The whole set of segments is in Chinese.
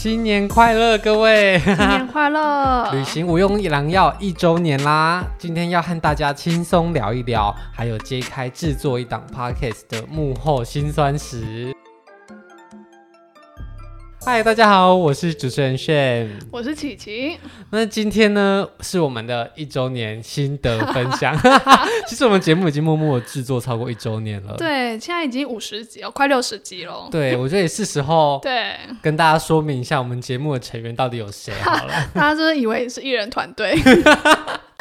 新年快乐，各位！新年快乐！旅行无用一郎药一周年啦，今天要和大家轻松聊一聊，还有揭开制作一档 Podcast 的幕后辛酸史。嗨，大家好，我是主持人炫，我是琪琪。那今天呢，是我们的一周年心得分享。其实我们节目已经默默制作超过一周年了。对，现在已经五十集哦，快六十集了。对，我觉得也是时候对跟大家说明一下，我们节目的成员到底有谁好了。大家是不是以为是艺人团队？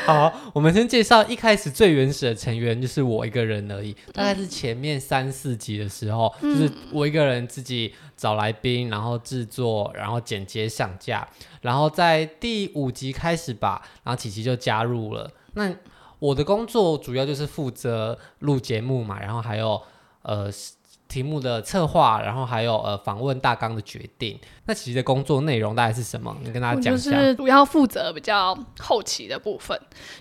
好，我们先介绍一开始最原始的成员，就是我一个人而已。大概是前面三四集的时候，嗯、就是我一个人自己找来宾，然后制作，然后剪接上架。然后在第五集开始吧，然后琪琪就加入了。那我的工作主要就是负责录节目嘛，然后还有呃。题目的策划，然后还有呃访问大纲的决定。那其实的工作内容大概是什么？你跟大家讲一下。就是主要负责比较后期的部分，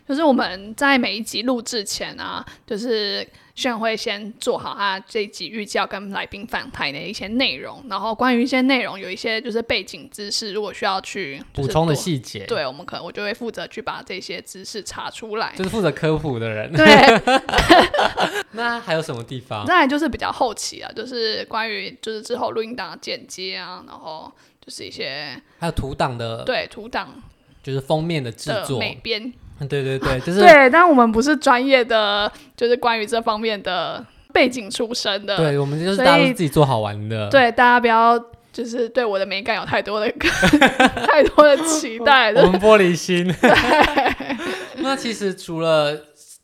就是我们在每一集录制前啊，就是。炫会先做好他这一集预计要跟来宾访谈的一些内容，然后关于一些内容有一些就是背景知识，如果需要去补充的细节，对，我们可能我就会负责去把这些知识查出来，就是负责科普的人。对，那还有什么地方？再来就是比较后期啊，就是关于就是之后录音档的剪接啊，然后就是一些还有图档的，对，图档就是封面的制作美编。对对对，就是对，但我们不是专业的，就是关于这方面的背景出身的。对，我们就是大家自己做好玩的。对，大家不要就是对我的美感有太多的 太多的期待。我们玻璃心。那其实除了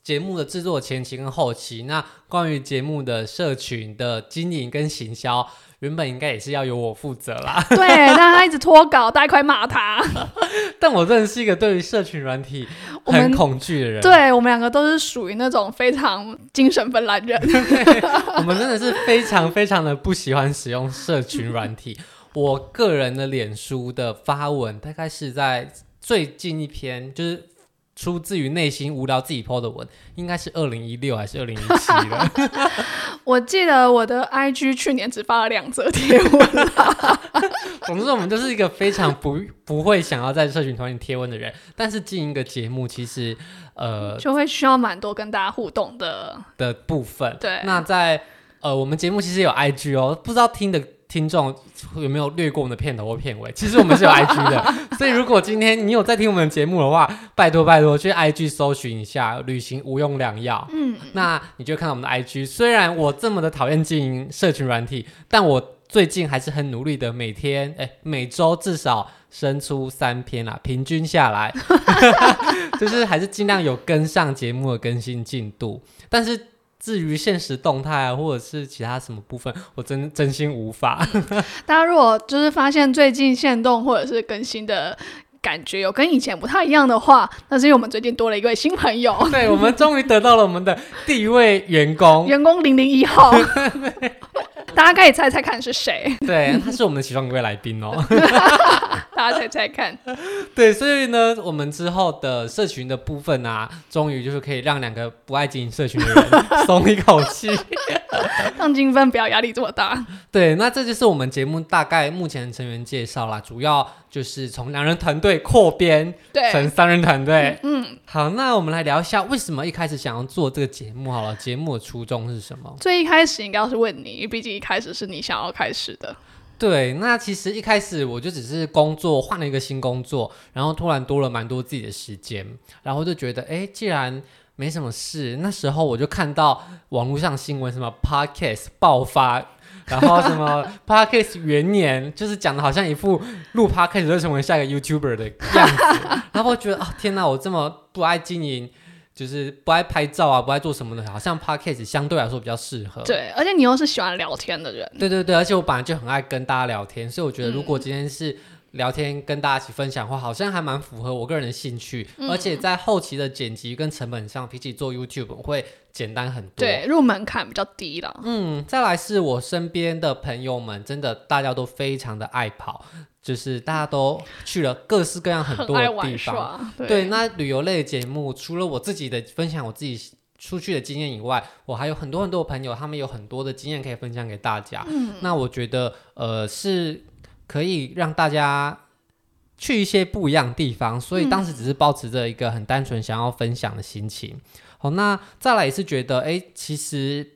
节目的制作前期跟后期，那关于节目的社群的经营跟行销。原本应该也是要由我负责啦，对，但他一直拖稿，大家快骂他。但我真的是一个对于社群软体很恐惧的人。对，我们两个都是属于那种非常精神分裂人。我们真的是非常非常的不喜欢使用社群软体。我个人的脸书的发文，大概是在最近一篇，就是。出自于内心无聊自己 po 的文，应该是二零一六还是二零一七了？我记得我的 IG 去年只发了两则贴文。总之，我们就是一个非常不不会想要在社群团里贴文的人。但是进一个节目，其实呃就会需要蛮多跟大家互动的的部分。对，那在呃我们节目其实有 IG 哦，不知道听的。听众有没有略过我们的片头或片尾？其实我们是有 IG 的，所以如果今天你有在听我们的节目的话，拜托拜托去 IG 搜寻一下“旅行无用良药”。嗯，那你就看到我们的 IG。虽然我这么的讨厌经营社群软体，但我最近还是很努力的，每天哎每周至少生出三篇啦，平均下来，就是还是尽量有跟上节目的更新进度，但是。至于现实动态啊，或者是其他什么部分，我真真心无法。大家如果就是发现最近限动或者是更新的感觉有跟以前不太一样的话，那是因为我们最近多了一位新朋友。对，我们终于得到了我们的第一位员工，员工零零一号。大家可以猜猜看是谁？对，他是我们的其中一位来宾哦。大家猜猜看。对，所以呢，我们之后的社群的部分啊，终于就是可以让两个不爱经营社群的人松一口气，让金分不要压力这么大。对，那这就是我们节目大概目前成员介绍啦，主要就是从两人团队扩编成三人团队。嗯，好，那我们来聊一下为什么一开始想要做这个节目好了，节目的初衷是什么？最一开始应该要是问你，毕竟一开始是你想要开始的。对，那其实一开始我就只是工作换了一个新工作，然后突然多了蛮多自己的时间，然后就觉得，哎，既然没什么事，那时候我就看到网络上新闻，什么 Podcast 爆发，然后什么 Podcast 元年，就是讲的好像一副录 Podcast 就成为下一个 YouTuber 的样子，然后我觉得，啊、哦，天哪，我这么不爱经营。就是不爱拍照啊，不爱做什么的，好像 Podcast 相对来说比较适合。对，而且你又是喜欢聊天的人。对对对，而且我本来就很爱跟大家聊天，所以我觉得如果今天是聊天跟大家一起分享的话，嗯、好像还蛮符合我个人的兴趣。嗯、而且在后期的剪辑跟成本上，比起做 YouTube 会简单很多。对，入门槛比较低了。嗯，再来是我身边的朋友们，真的大家都非常的爱跑。就是大家都去了各式各样很多的地方，对，对。那旅游类的节目，除了我自己的分享我自己出去的经验以外，我还有很多很多的朋友，他们有很多的经验可以分享给大家。嗯，那我觉得，呃，是。可以让大家去一些不一样的地方，所以当时只是保持着一个很单纯想要分享的心情。嗯、好，那再来也是觉得，哎，其实。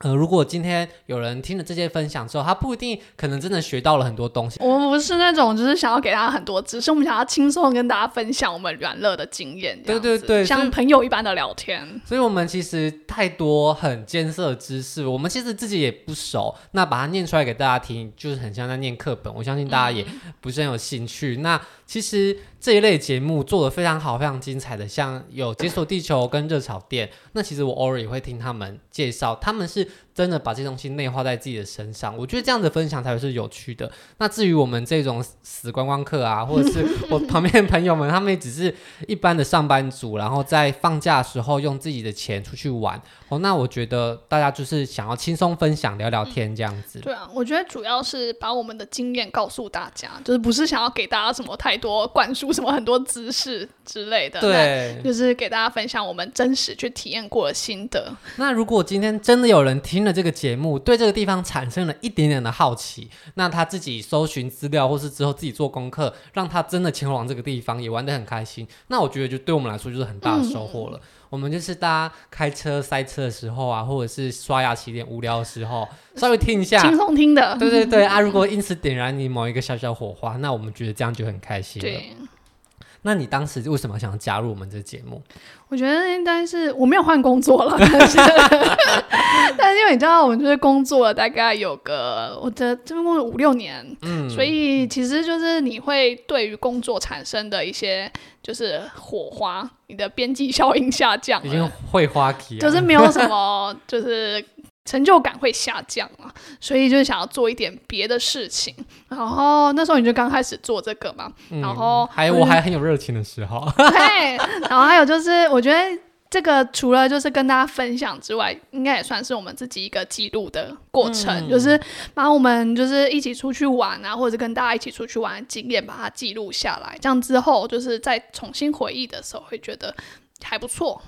呃，如果今天有人听了这些分享之后，他不一定可能真的学到了很多东西。我们不是那种就是想要给大家很多知识，我们想要轻松跟大家分享我们软乐的经验。对对对，像朋友一般的聊天。所以，我们其实太多很艰涩的知识，我们其实自己也不熟。那把它念出来给大家听，就是很像在念课本。我相信大家也不是很有兴趣。嗯、那其实这一类节目做的非常好，非常精彩的，像有解锁地球跟热炒店。那其实我偶尔也会听他们介绍，他们是。真的把这东西内化在自己的身上，我觉得这样的分享才会是有趣的。那至于我们这种死观光客啊，或者是我旁边的朋友们，他们也只是一般的上班族，然后在放假的时候用自己的钱出去玩。哦，那我觉得大家就是想要轻松分享、聊聊天这样子。对啊，我觉得主要是把我们的经验告诉大家，就是不是想要给大家什么太多灌输什么很多知识之类的。对，就是给大家分享我们真实去体验过的心得。那如果今天真的有人听了这个节目，对这个地方产生了一点点的好奇，那他自己搜寻资料，或是之后自己做功课，让他真的前往这个地方，也玩得很开心。那我觉得就对我们来说就是很大的收获了。嗯我们就是大家开车塞车的时候啊，或者是刷牙洗脸无聊的时候，稍微听一下，轻松听的。对对对啊！如果因此点燃你某一个小小火花，那我们觉得这样就很开心了。对。那你当时为什么想要加入我们这节目？我觉得应该是我没有换工作了，但是 但是因为你知道，我们就是工作了大概有个，我的这边工作五六年，嗯，所以其实就是你会对于工作产生的一些就是火花，你的边际效应下降，已经会花期，就是没有什么 就是。成就感会下降啊，所以就是想要做一点别的事情。然后那时候你就刚开始做这个嘛，嗯、然后还有我还很有热情的时候。对，然后还有就是，我觉得这个除了就是跟大家分享之外，应该也算是我们自己一个记录的过程，嗯、就是把我们就是一起出去玩啊，或者跟大家一起出去玩的经验把它记录下来，这样之后就是再重新回忆的时候，会觉得还不错。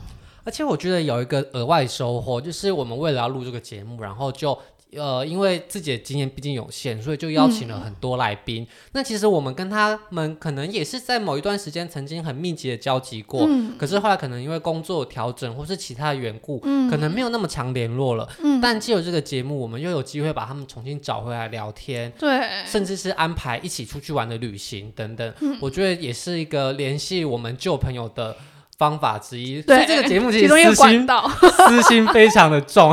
而且我觉得有一个额外收获，就是我们为了要录这个节目，然后就呃，因为自己的经验毕竟有限，所以就邀请了很多来宾。嗯、那其实我们跟他们可能也是在某一段时间曾经很密集的交集过，嗯、可是后来可能因为工作调整或是其他的缘故，嗯、可能没有那么常联络了。嗯、但借由这个节目，我们又有机会把他们重新找回来聊天，对，甚至是安排一起出去玩的旅行等等。嗯、我觉得也是一个联系我们旧朋友的。方法之一，对，这个节目其实私心 私心非常的重。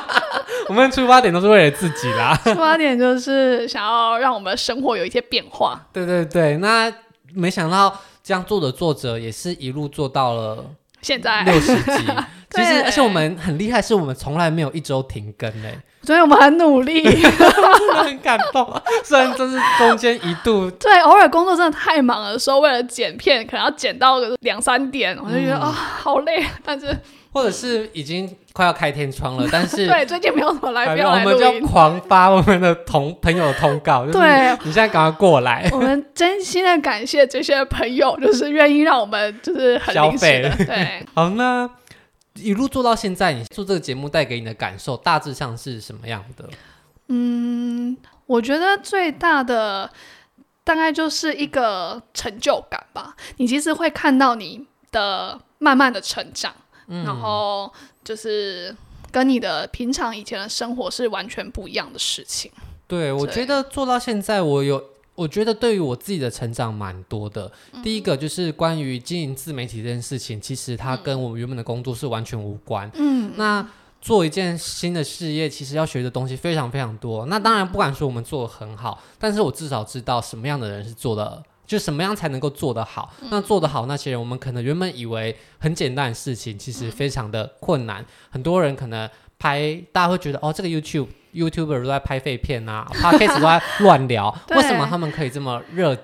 我们出发点都是为了自己啦，出发点就是想要让我们的生活有一些变化。对对对，那没想到这样做的作者也是一路做到了现在六十集。其实，而且我们很厉害，是我们从来没有一周停更嘞。所以我们很努力，很感动。虽然真是中间一度，对，偶尔工作真的太忙的时候，为了剪片，可能要剪到两三点，我就觉得啊、嗯哦，好累。但是，或者是已经快要开天窗了，但是对，最近没有什么来宾，我们就狂发我们的同朋友的通告。对，你现在赶快过来。我们真心的感谢这些朋友，就是愿意让我们就是很消费。对，好，那。一路做到现在，你做这个节目带给你的感受大致上是什么样的？嗯，我觉得最大的大概就是一个成就感吧。你其实会看到你的慢慢的成长，嗯、然后就是跟你的平常以前的生活是完全不一样的事情。对，我觉得做到现在，我有。我觉得对于我自己的成长蛮多的。嗯、第一个就是关于经营自媒体这件事情，其实它跟我们原本的工作是完全无关。嗯，那做一件新的事业，其实要学的东西非常非常多。那当然不敢说我们做的很好，但是我至少知道什么样的人是做的，就什么样才能够做得好。嗯、那做得好那些人，我们可能原本以为很简单的事情，其实非常的困难。嗯、很多人可能拍，大家会觉得哦，这个 YouTube。YouTuber 都在拍废片啊，Podcast 都在乱聊，为什么他们可以这么热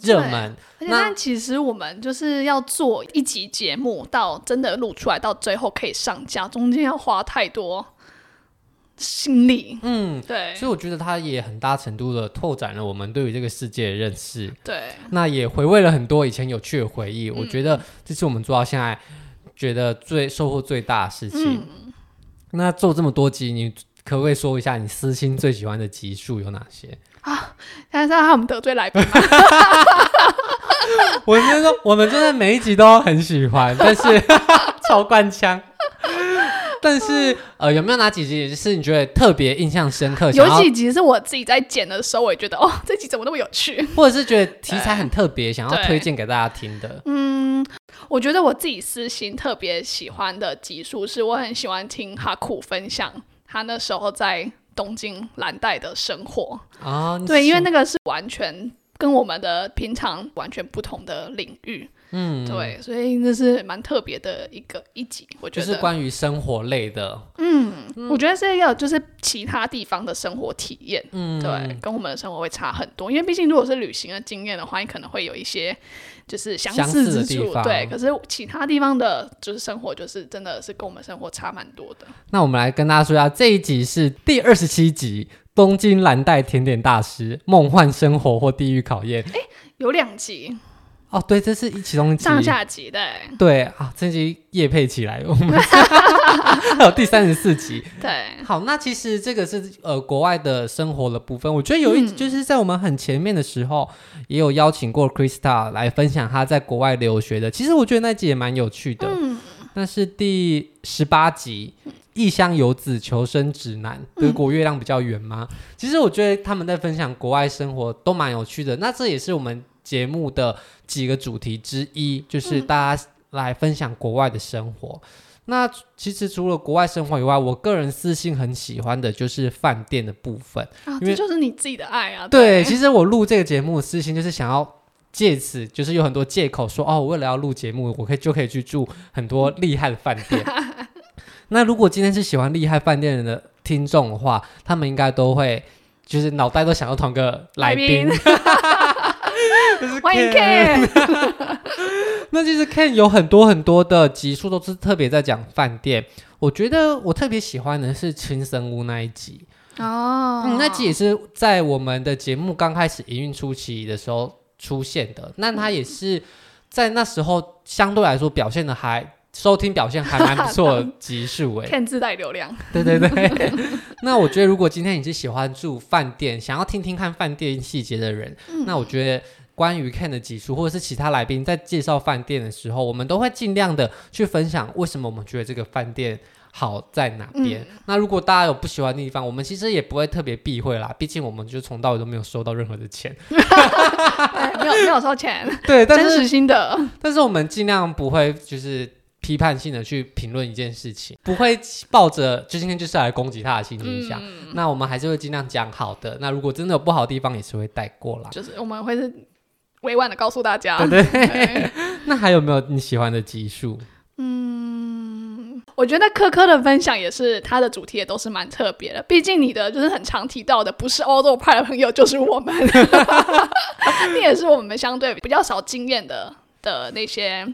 热门？而且但其实我们就是要做一集节目，到真的录出来，到最后可以上架，中间要花太多心力。嗯，对。所以我觉得它也很大程度的拓展了我们对于这个世界的认识。对。那也回味了很多以前有趣的回忆。嗯、我觉得这是我们做到现在觉得最收获最大的事情。嗯、那做这么多集，你。可不可以说一下你私心最喜欢的集数有哪些啊？现在知道他们得罪来宾吗？我是说，我们真的每一集都很喜欢，但是 超官腔。但是呃，有没有哪几集是你觉得特别印象深刻？有几集是我自己在剪的时候，我也觉得哦，这集怎么那么有趣？或者是觉得题材很特别，想要推荐给大家听的？嗯，我觉得我自己私心特别喜欢的集数是，我很喜欢听哈库分享他那时候在东京蓝带的生活啊。对，因为那个是完全跟我们的平常完全不同的领域。嗯，对，所以那是蛮特别的一个一集，我觉得就是关于生活类的。嗯，嗯我觉得是要就是其他地方的生活体验，嗯，对，跟我们的生活会差很多，因为毕竟如果是旅行的经验的话，你可能会有一些就是相似之处，对。可是其他地方的就是生活，就是真的是跟我们生活差蛮多的。那我们来跟大家说一下，这一集是第二十七集《东京蓝带甜点大师：梦幻生活或地狱考验》。哎，有两集。哦，对，这是一其中上下集的。对啊，这集夜配起来，我们 还有第三十四集。对，好，那其实这个是呃国外的生活的部分。我觉得有一集就是在我们很前面的时候，嗯、也有邀请过 Krista 来分享他在国外留学的。其实我觉得那集也蛮有趣的。嗯，那是第十八集《异乡游子求生指南》，德国月亮比较圆吗？嗯、其实我觉得他们在分享国外生活都蛮有趣的。那这也是我们。节目的几个主题之一，就是大家来分享国外的生活。嗯、那其实除了国外生活以外，我个人私心很喜欢的就是饭店的部分，啊，因为这就是你自己的爱啊。对，对其实我录这个节目的私心就是想要借此，就是有很多借口说哦，我为了要录节目，我可以就可以去住很多厉害的饭店。那如果今天是喜欢厉害饭店的听众的话，他们应该都会就是脑袋都想要同个来宾。欢迎 Ken，那其实 Ken 有很多很多的集数都是特别在讲饭店。我觉得我特别喜欢的是青森屋那一集哦、嗯，那集也是在我们的节目刚开始营运初期的时候出现的。那他也是在那时候相对来说表现的还收听表现还蛮不错的 集数诶。Ken 自带流量，对对对。那我觉得如果今天你是喜欢住饭店，想要听听看饭店细节的人，嗯、那我觉得。关于 Ken 的集数，或者是其他来宾在介绍饭店的时候，我们都会尽量的去分享为什么我们觉得这个饭店好在哪边。嗯、那如果大家有不喜欢的地方，我们其实也不会特别避讳啦，毕竟我们就从到尾都没有收到任何的钱，没有没有收钱，对，但是真实心的。但是我们尽量不会就是批判性的去评论一件事情，不会抱着就今天就是来攻击他的心情想。嗯、那我们还是会尽量讲好的。那如果真的有不好的地方，也是会带过啦。就是我们会是。委婉的告诉大家，对对，对。那还有没有你喜欢的集数？嗯，我觉得科科的分享也是，他的主题也都是蛮特别的。毕竟你的就是很常提到的，不是欧洲派的朋友，就是我们。你也是我们相对比较少经验的的那些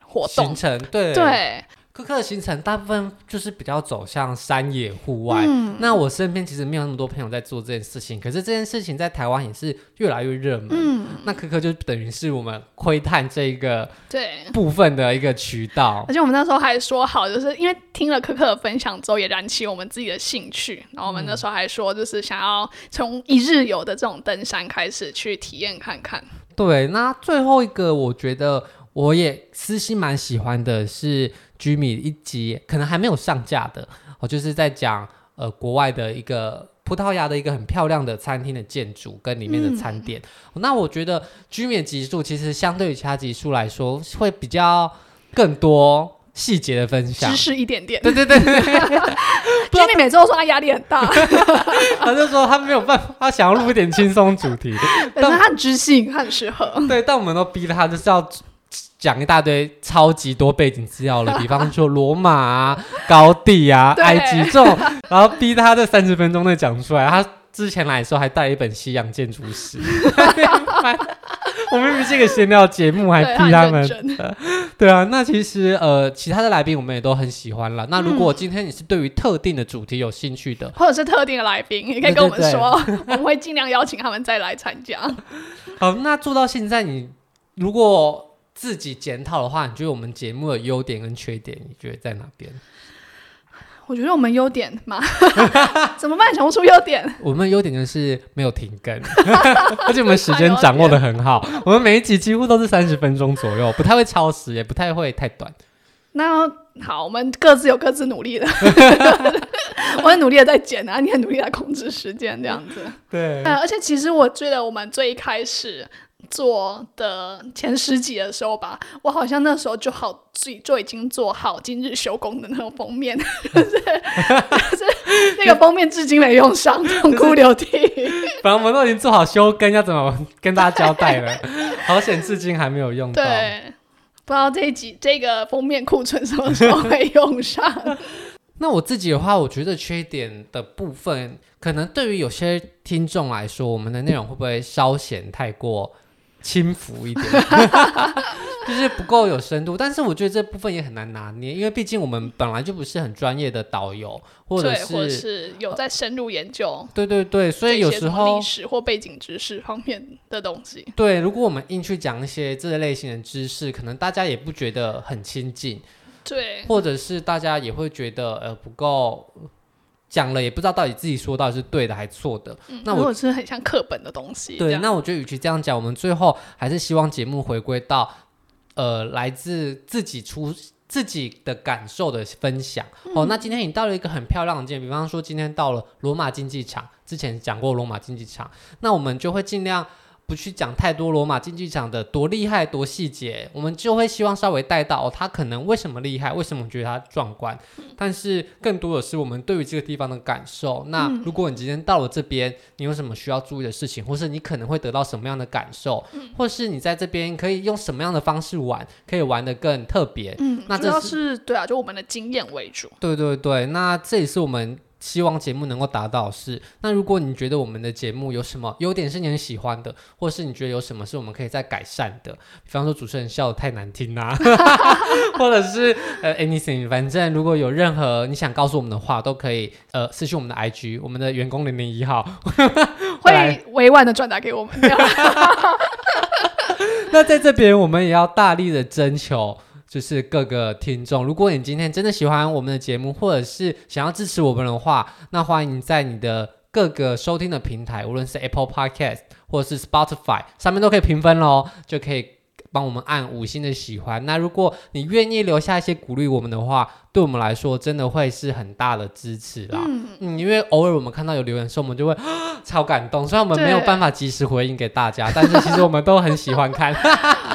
活动行程，对对。科科的行程大部分就是比较走向山野户外。嗯、那我身边其实没有那么多朋友在做这件事情，可是这件事情在台湾也是越来越热门。嗯、那科科就等于是我们窥探这一个对部分的一个渠道。而且我们那时候还说好，就是因为听了科科的分享之后，也燃起我们自己的兴趣。然后我们那时候还说，就是想要从一日游的这种登山开始去体验看看。对，那最后一个我觉得我也私心蛮喜欢的是。Jimmy 一集可能还没有上架的，我就是在讲呃国外的一个葡萄牙的一个很漂亮的餐厅的建筑跟里面的餐点。嗯、那我觉得 Jimmy 的集数其实相对于其他级数来说，会比较更多细节的分享，知识一点点。对对对，Jimmy 每次都说他压力很大，他就说他没有办法，他想要录一点轻松主题，但是他很知性，他很适合。对，但我们都逼他就是要。讲一大堆超级多背景资料了，比方说罗马啊、高地啊、埃及这种，然后逼他在三十分钟内讲出来。他之前来的时候还带了一本西洋建筑史。我们明明是一个闲聊节目，还逼他们。对，啊，那其实呃，其他的来宾我们也都很喜欢了。那如果今天你是对于特定的主题有兴趣的，或者是特定的来宾，你可以跟我们说，对对对我们会尽量邀请他们再来参加。好，那做到现在，你如果。自己检讨的话，你觉得我们节目的优点跟缺点，你觉得在哪边？我觉得我们优点嘛，怎么办？想不出优点。我们优点就是没有停更，而且我们时间掌握的很好。我们每一集几乎都是三十分钟左右，不太会超时，也不太会太短。那好，我们各自有各自努力的。我很努力的在剪啊，你很努力在控制时间，这样子。对。呃，而且其实我觉得我们最一开始。做的前十集的时候吧，我好像那时候就好自己就已经做好今日修工的那种封面，就是就是那个封面至今没用上，痛哭流涕。反正我们都已经做好修更，要怎么跟大家交代了？好险，至今还没有用到。对，不知道这一集这个封面库存什么时候会用上。那我自己的话，我觉得缺点的部分，可能对于有些听众来说，我们的内容会不会稍显太过？轻浮一点，就是不够有深度。但是我觉得这部分也很难拿捏，因为毕竟我们本来就不是很专业的导游，或者是，或者是有在深入研究、呃。对对对，所以有时候历史或背景知识方面的东西。对，如果我们硬去讲一些这类型的知识，可能大家也不觉得很亲近。对，或者是大家也会觉得呃不够。讲了也不知道到底自己说到底是对的还是错的，嗯、那我是很像课本的东西。对，那我觉得与其这样讲，我们最后还是希望节目回归到呃来自自己出自己的感受的分享。嗯、哦，那今天你到了一个很漂亮的件，比方说今天到了罗马竞技场，之前讲过罗马竞技场，那我们就会尽量。不去讲太多罗马竞技场的多厉害多细节，我们就会希望稍微带到哦，他可能为什么厉害，为什么觉得他壮观。但是更多的是我们对于这个地方的感受。那如果你今天到了这边，你有什么需要注意的事情，或是你可能会得到什么样的感受，或是你在这边可以用什么样的方式玩，可以玩得更特别。嗯，那这是，是对啊，就我们的经验为主。对对对，那这也是我们。希望节目能够达到是，那如果你觉得我们的节目有什么优点是你很喜欢的，或是你觉得有什么是我们可以再改善的，比方说主持人笑得太难听啊，或者是呃 anything，反正如果有任何你想告诉我们的话，都可以呃私讯我们的 IG，我们的员工零零一号 会委婉的转达给我们。那在这边我们也要大力的征求。就是各个听众，如果你今天真的喜欢我们的节目，或者是想要支持我们的话，那欢迎在你的各个收听的平台，无论是 Apple Podcast 或者是 Spotify 上面都可以评分喽，就可以帮我们按五星的喜欢。那如果你愿意留下一些鼓励我们的话，对我们来说真的会是很大的支持啦。嗯，嗯，因为偶尔我们看到有留言说，我们就会 超感动。虽然我们没有办法及时回应给大家，但是其实我们都很喜欢看。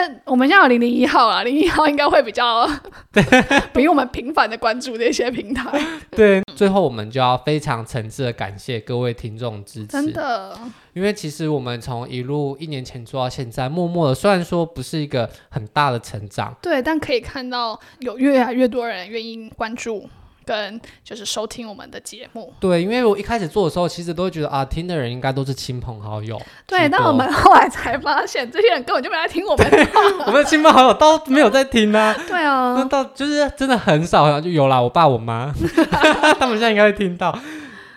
就是我们现在有零零一号啊，零零一号应该会比较对，比我们频繁的关注这些平台。对，最后我们就要非常诚挚的感谢各位听众支持，真的。因为其实我们从一路一年前做到现在，默默的，虽然说不是一个很大的成长，对，但可以看到有越来越多人愿意关注。跟就是收听我们的节目，对，因为我一开始做的时候，其实都会觉得啊，听的人应该都是亲朋好友。对，但我们后来才发现，这些人根本就没来听我们的话。我们的亲朋好友都没有在听啊。对啊，那到就是真的很少，好像就有啦，我爸我妈，他们现在应该会听到。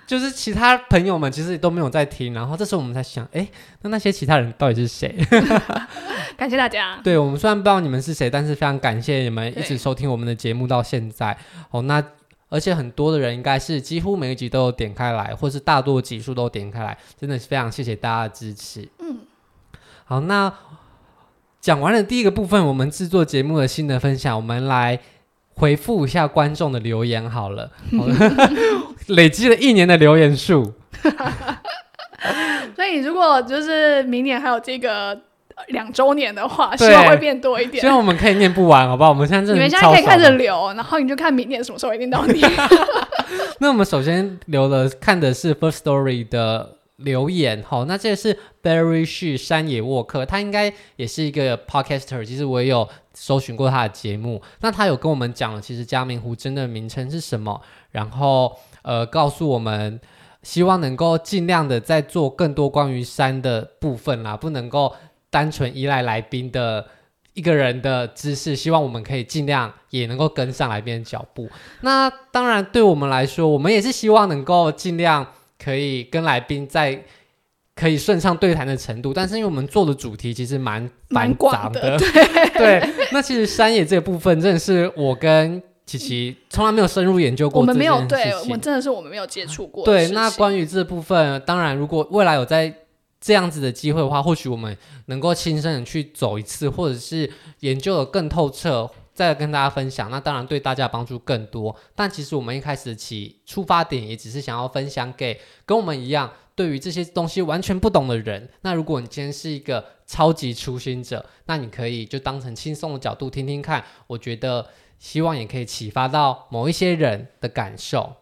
就是其他朋友们其实都没有在听，然后这时候我们才想，哎，那那些其他人到底是谁？感谢大家。对，我们虽然不知道你们是谁，但是非常感谢你们一直收听我们的节目到现在。哦，那。而且很多的人应该是几乎每一集都有点开来，或是大多集数都点开来，真的是非常谢谢大家的支持。嗯，好，那讲完了第一个部分，我们制作节目的新的分享，我们来回复一下观众的留言好了。好 了累积了一年的留言数，所以如果就是明年还有这个。两周年的话，希望会变多一点。希望我们可以念不完，好不好？我们现在真的你们现在可以看着留，然后你就看明年什么时候一定到你。那我们首先留的看的是 First Story 的留言，好，那这个是 Barry She 山野沃克，他应该也是一个 Podcaster，其实我也有搜寻过他的节目。那他有跟我们讲了，其实嘉明湖真的名称是什么，然后呃，告诉我们希望能够尽量的再做更多关于山的部分啦，不能够。单纯依赖来宾的一个人的知识，希望我们可以尽量也能够跟上来宾的脚步。那当然，对我们来说，我们也是希望能够尽量可以跟来宾在可以顺畅对谈的程度。但是，因为我们做的主题其实蛮蛮广的，的对，对。那其实山野这个部分，真的是我跟琪琪从来没有深入研究过。我们没有，对我们真的是我们没有接触过。对，那关于这部分，当然如果未来有在这样子的机会的话，或许我们能够亲身的去走一次，或者是研究的更透彻。再跟大家分享，那当然对大家帮助更多。但其实我们一开始起出发点也只是想要分享给跟我们一样对于这些东西完全不懂的人。那如果你今天是一个超级初心者，那你可以就当成轻松的角度听听看。我觉得希望也可以启发到某一些人的感受。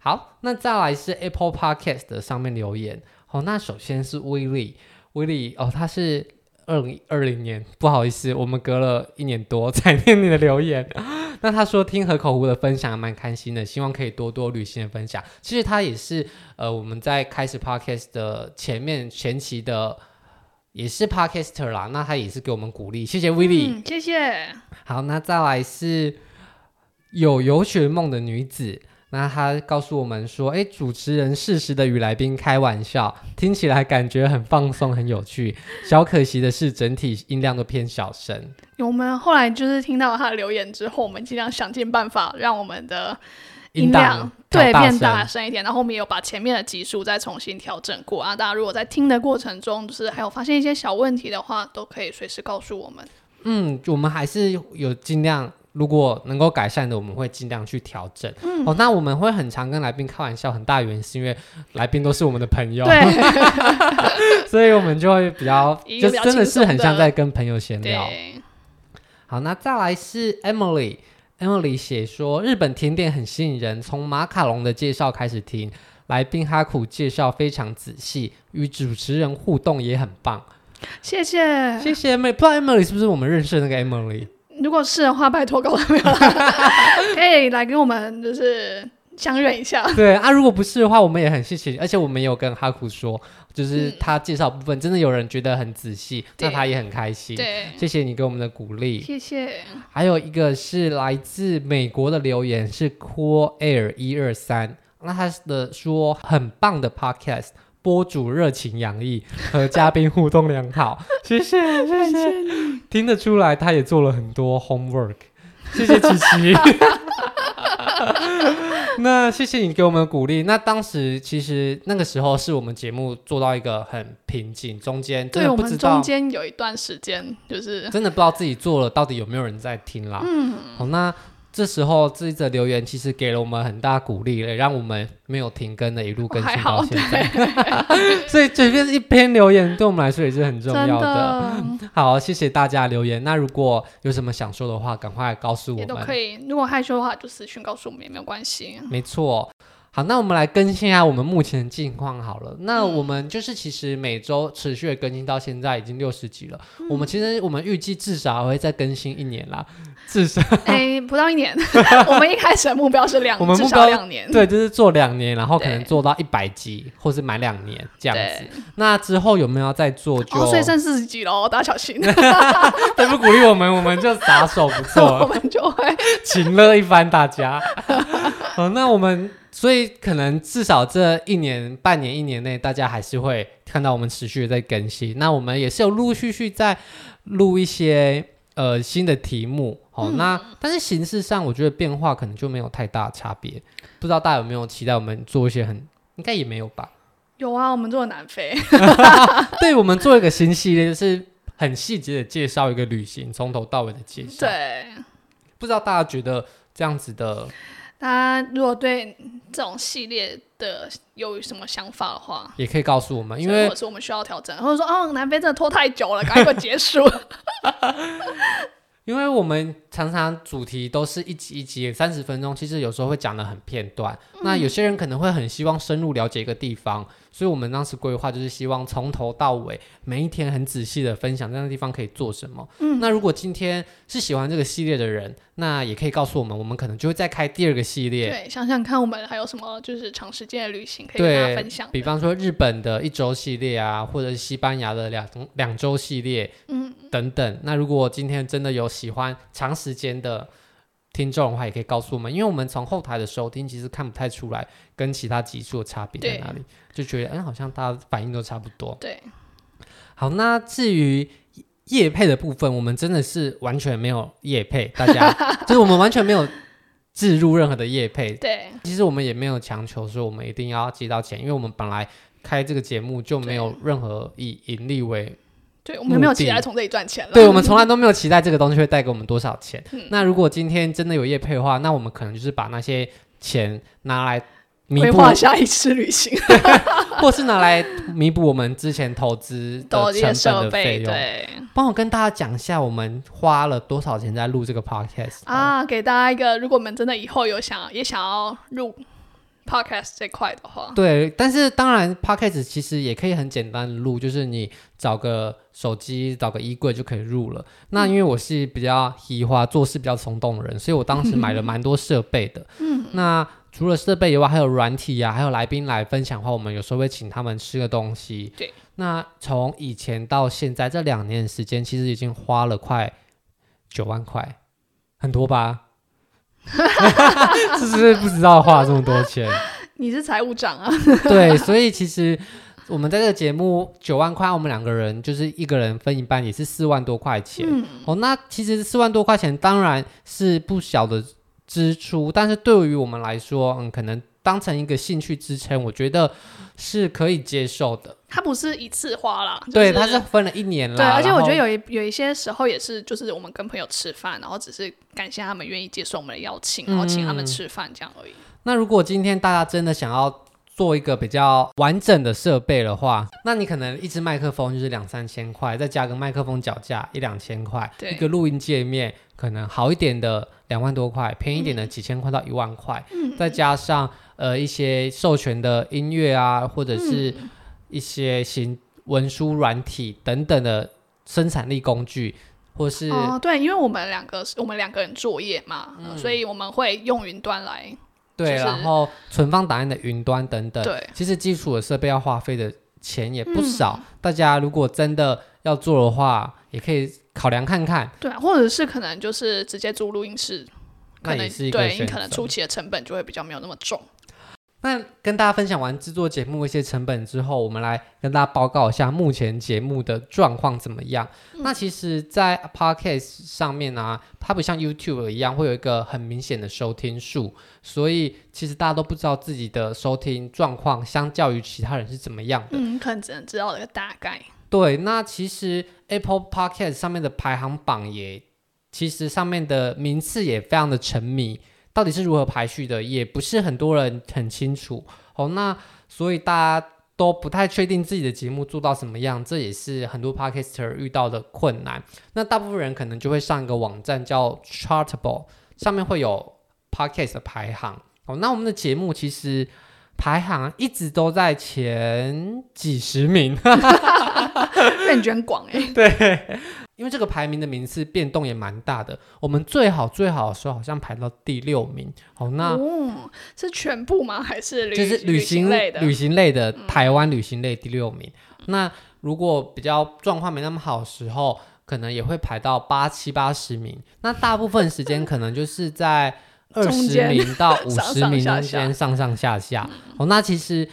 好，那再来是 Apple Podcast 上面留言。好，那首先是威利，威利哦，他是。二零二零年，不好意思，我们隔了一年多 才念你的留言。那他说听河口湖的分享蛮开心的，希望可以多多旅行的分享。其实他也是呃我们在开始 podcast 的前面前期的也是 podcaster 啦，那他也是给我们鼓励，谢谢威利，嗯，谢谢。好，那再来是有游学梦的女子。那他告诉我们说：“哎，主持人适时的与来宾开玩笑，听起来感觉很放松、很有趣。小可惜的是，整体音量都偏小声。我们后来就是听到他的留言之后，我们尽量想尽办法让我们的音量对变大声一点。然后我们也有把前面的集数再重新调整过啊。大家如果在听的过程中，就是还有发现一些小问题的话，都可以随时告诉我们。嗯，我们还是有尽量。”如果能够改善的，我们会尽量去调整。嗯，哦，那我们会很常跟来宾开玩笑，很大原因是因为来宾都是我们的朋友，对，所以我们就会比较，就真的是很像在跟朋友闲聊。好，那再来是 Emily，Emily 写说日本甜点很吸引人，从马卡龙的介绍开始听，来宾哈苦介绍非常仔细，与主持人互动也很棒。谢谢，谢谢 Emily，不知道 Emily 是不是我们认识的那个 Emily？如果是的话，拜托告诉我，可以来跟我们就是相认一下。对啊，如果不是的话，我们也很谢谢。而且我们也有跟哈苦说，就是他介绍部分、嗯、真的有人觉得很仔细，那他也很开心。对，谢谢你给我们的鼓励，谢谢。还有一个是来自美国的留言是 Cool Air 一二三，那他的说很棒的 Podcast。播主热情洋溢，和嘉宾互动良好，谢谢谢谢，听得出来他也做了很多 homework，谢谢琪琪。那谢谢你给我们鼓励。那当时其实那个时候是我们节目做到一个很瓶颈，中间对，我们中间有一段时间就是真的不知道自己做了到底有没有人在听啦。嗯，好那。这时候这一则留言其实给了我们很大鼓励，也让我们没有停更的一路更新到现在。所以这边一篇留言对我们来说也是很重要的。的好，谢谢大家留言。那如果有什么想说的话，赶快告诉我们。也都可以。如果害羞的话，就私讯告诉我们也没有关系。没错。好，那我们来更新一下我们目前的近况好了。那我们就是其实每周持续的更新到现在已经六十集了。嗯、我们其实我们预计至少还会再更新一年啦，至少哎不到一年。我们一开始的目标是两，我们目标两年，对，就是做两年，然后可能做到一百集，或是满两年这样子。那之后有没有要再做就？就、哦、所以剩四十集喽，大家小心。再不鼓励我们，我们就撒手不 做，我们就会请乐一番大家。好，那我们。所以可能至少这一年、半年、一年内，大家还是会看到我们持续的在更新。那我们也是有陆陆续续在录一些呃新的题目。好，嗯、那但是形式上，我觉得变化可能就没有太大差别。不知道大家有没有期待我们做一些很，应该也没有吧？有啊，我们做南非。对，我们做一个新系列，就是很细节的介绍一个旅行，从头到尾的介绍。对，不知道大家觉得这样子的。大家如果对这种系列的有什么想法的话，也可以告诉我们，因为或者是我们需要调整，或者说哦，南非真的拖太久了，赶快结束。因为我们常常主题都是一集一集三十分钟，其实有时候会讲的很片段。嗯、那有些人可能会很希望深入了解一个地方，所以我们当时规划就是希望从头到尾每一天很仔细的分享这样的地方可以做什么。嗯，那如果今天是喜欢这个系列的人，那也可以告诉我们，我们可能就会再开第二个系列。对，想想看，我们还有什么就是长时间的旅行可以跟大家分享。比方说日本的一周系列啊，或者是西班牙的两两周系列，嗯，等等。那如果今天真的有喜欢长时间的听众的话，也可以告诉我们，因为我们从后台的收听其实看不太出来跟其他集数的差别在哪里，就觉得嗯，好像大家反应都差不多。对，好，那至于。叶配的部分，我们真的是完全没有叶配，大家 就是我们完全没有置入任何的业配。对，其实我们也没有强求说我们一定要接到钱，因为我们本来开这个节目就没有任何以盈利为。对，我们没有期待从这里赚钱了。对，我们从来都没有期待这个东西会带给我们多少钱。嗯、那如果今天真的有业配的话，那我们可能就是把那些钱拿来弥补下一次旅行，或是拿来弥补我们之前投资的成本的费用。对，帮我跟大家讲一下，我们花了多少钱在录这个 podcast 啊？给大家一个，如果我们真的以后有想也想要录。Podcast 这块的话，对，但是当然，Podcast 其实也可以很简单的录，就是你找个手机，找个衣柜就可以录了。嗯、那因为我是比较喜欢做事比较冲动的人，所以我当时买了蛮多设备的。嗯，那除了设备以外，还有软体呀、啊，还有来宾来分享的话，我们有时候会请他们吃个东西。对，那从以前到现在这两年的时间，其实已经花了快九万块，很多吧？是不是不知道花了这么多钱？你是财务长啊？对，所以其实我们在这个节目九万块，我们两个人就是一个人分一半，也是四万多块钱。嗯、哦，那其实四万多块钱当然是不小的支出，但是对于我们来说，嗯，可能当成一个兴趣支撑，我觉得是可以接受的。它不是一次花了，就是、对，它是分了一年了。对，而且我觉得有一有一些时候也是，就是我们跟朋友吃饭，然后只是感谢他们愿意接受我们的邀请，然后请他们吃饭这样而已。嗯、那如果今天大家真的想要做一个比较完整的设备的话，那你可能一支麦克风就是两三千块，再加个麦克风脚架一两千块，对一个录音界面可能好一点的两万多块，便宜一点的几千块到一万块，嗯、再加上呃一些授权的音乐啊，或者是一些行。文书软体等等的生产力工具，或是哦，对，因为我们两个是我们两个人作业嘛，嗯、所以我们会用云端来对，就是、然后存放档案的云端等等。对，其实基础的设备要花费的钱也不少。嗯、大家如果真的要做的话，也可以考量看看。对，或者是可能就是直接租录音室，可能。对，你可能初期的成本就会比较没有那么重。那跟大家分享完制作节目一些成本之后，我们来跟大家报告一下目前节目的状况怎么样。嗯、那其实，在 Podcast 上面呢、啊，它不像 YouTube 一样会有一个很明显的收听数，所以其实大家都不知道自己的收听状况，相较于其他人是怎么样的。嗯，可能只能知道一个大概。对，那其实 Apple Podcast 上面的排行榜也，其实上面的名次也非常的沉迷。到底是如何排序的，也不是很多人很清楚哦。那所以大家都不太确定自己的节目做到什么样，这也是很多 podcaster 遇到的困难。那大部分人可能就会上一个网站叫 Chartable，上面会有 podcast 的排行哦。那我们的节目其实排行一直都在前几十名，任卷广哎，对。因为这个排名的名次变动也蛮大的，我们最好最好的时候好像排到第六名。好，那、哦、是全部吗？还是旅就是旅行类的？旅行类的、嗯、台湾旅行类第六名。嗯、那如果比较状况没那么好的时候，可能也会排到八七八十名。那大部分时间可能就是在二十名到五十名中间上上下下。好，那其实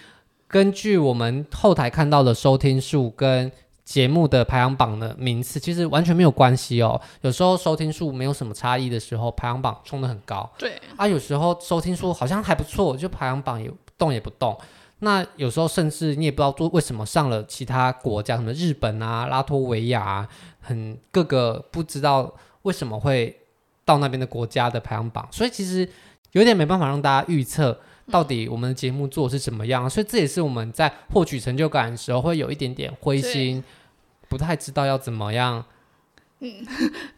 根据我们后台看到的收听数跟。节目的排行榜的名次其实完全没有关系哦。有时候收听数没有什么差异的时候，排行榜冲得很高。对啊，有时候收听数好像还不错，就排行榜也动也不动。那有时候甚至你也不知道做为什么上了其他国家，什么日本啊、拉脱维亚啊，很各个不知道为什么会到那边的国家的排行榜。所以其实有点没办法让大家预测。到底我们的节目做的是怎么样？所以这也是我们在获取成就感的时候会有一点点灰心，不太知道要怎么样，嗯，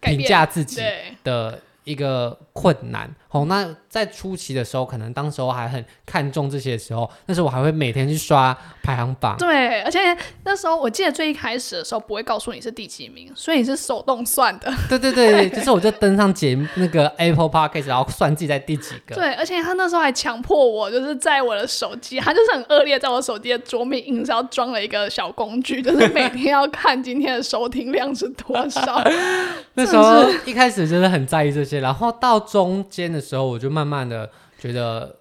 评价自己 的。一个困难哦，那在初期的时候，可能当时候还很看重这些的时候，那时候我还会每天去刷排行榜。对，而且那时候我记得最一开始的时候不会告诉你是第几名，所以你是手动算的。对对对，就是我就登上节目那个 Apple Podcast，然后算自己在第几个。对，而且他那时候还强迫我，就是在我的手机，他就是很恶劣，在我手机的桌面硬是要装了一个小工具，就是每天要看今天的收听量是多少。那时候一开始真的很在意这些。然后到中间的时候，我就慢慢的觉得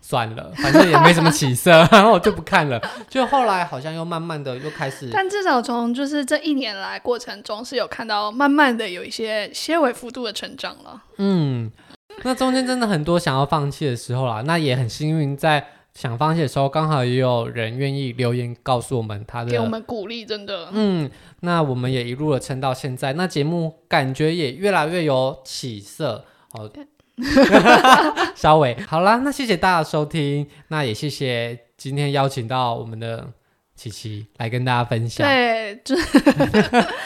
算了，反正也没什么起色，然后我就不看了。就后来好像又慢慢的又开始，但至少从就是这一年来过程中是有看到慢慢的有一些些微幅度的成长了。嗯，那中间真的很多想要放弃的时候啦，那也很幸运，在想放弃的时候，刚好也有人愿意留言告诉我们他的，给我们鼓励，真的。嗯，那我们也一路的撑到现在，那节目感觉也越来越有起色哦。稍微好啦，那谢谢大家收听，那也谢谢今天邀请到我们的琪琪来跟大家分享。对，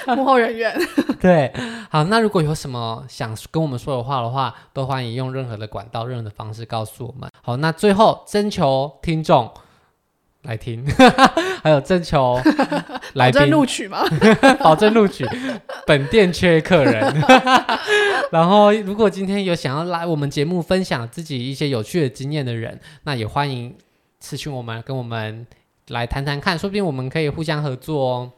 幕后人员。对，好，那如果有什么想跟我们说的话的话，都欢迎用任何的管道、任何的方式告诉我们。好，那最后征求听众来听，还有征求 来宾录取吗？保证录取，本店缺客人。然后，如果今天有想要来我们节目分享自己一些有趣的经验的人，那也欢迎私讯我们，跟我们来谈谈看，说不定我们可以互相合作哦。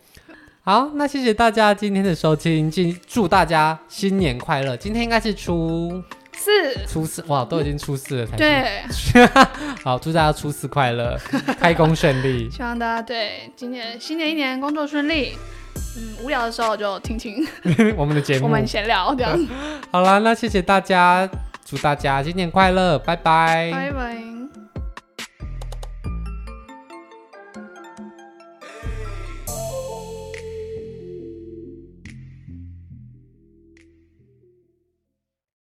好，那谢谢大家今天的收听，祝大家新年快乐。今天应该是初四，初四哇，都已经初四了才对。好，祝大家初四快乐，开工顺利。希望大家对今年新年一年工作顺利。嗯，无聊的时候就听听 我们的节目，我们闲聊这样。好啦，那谢谢大家，祝大家新年快乐，拜拜，拜拜。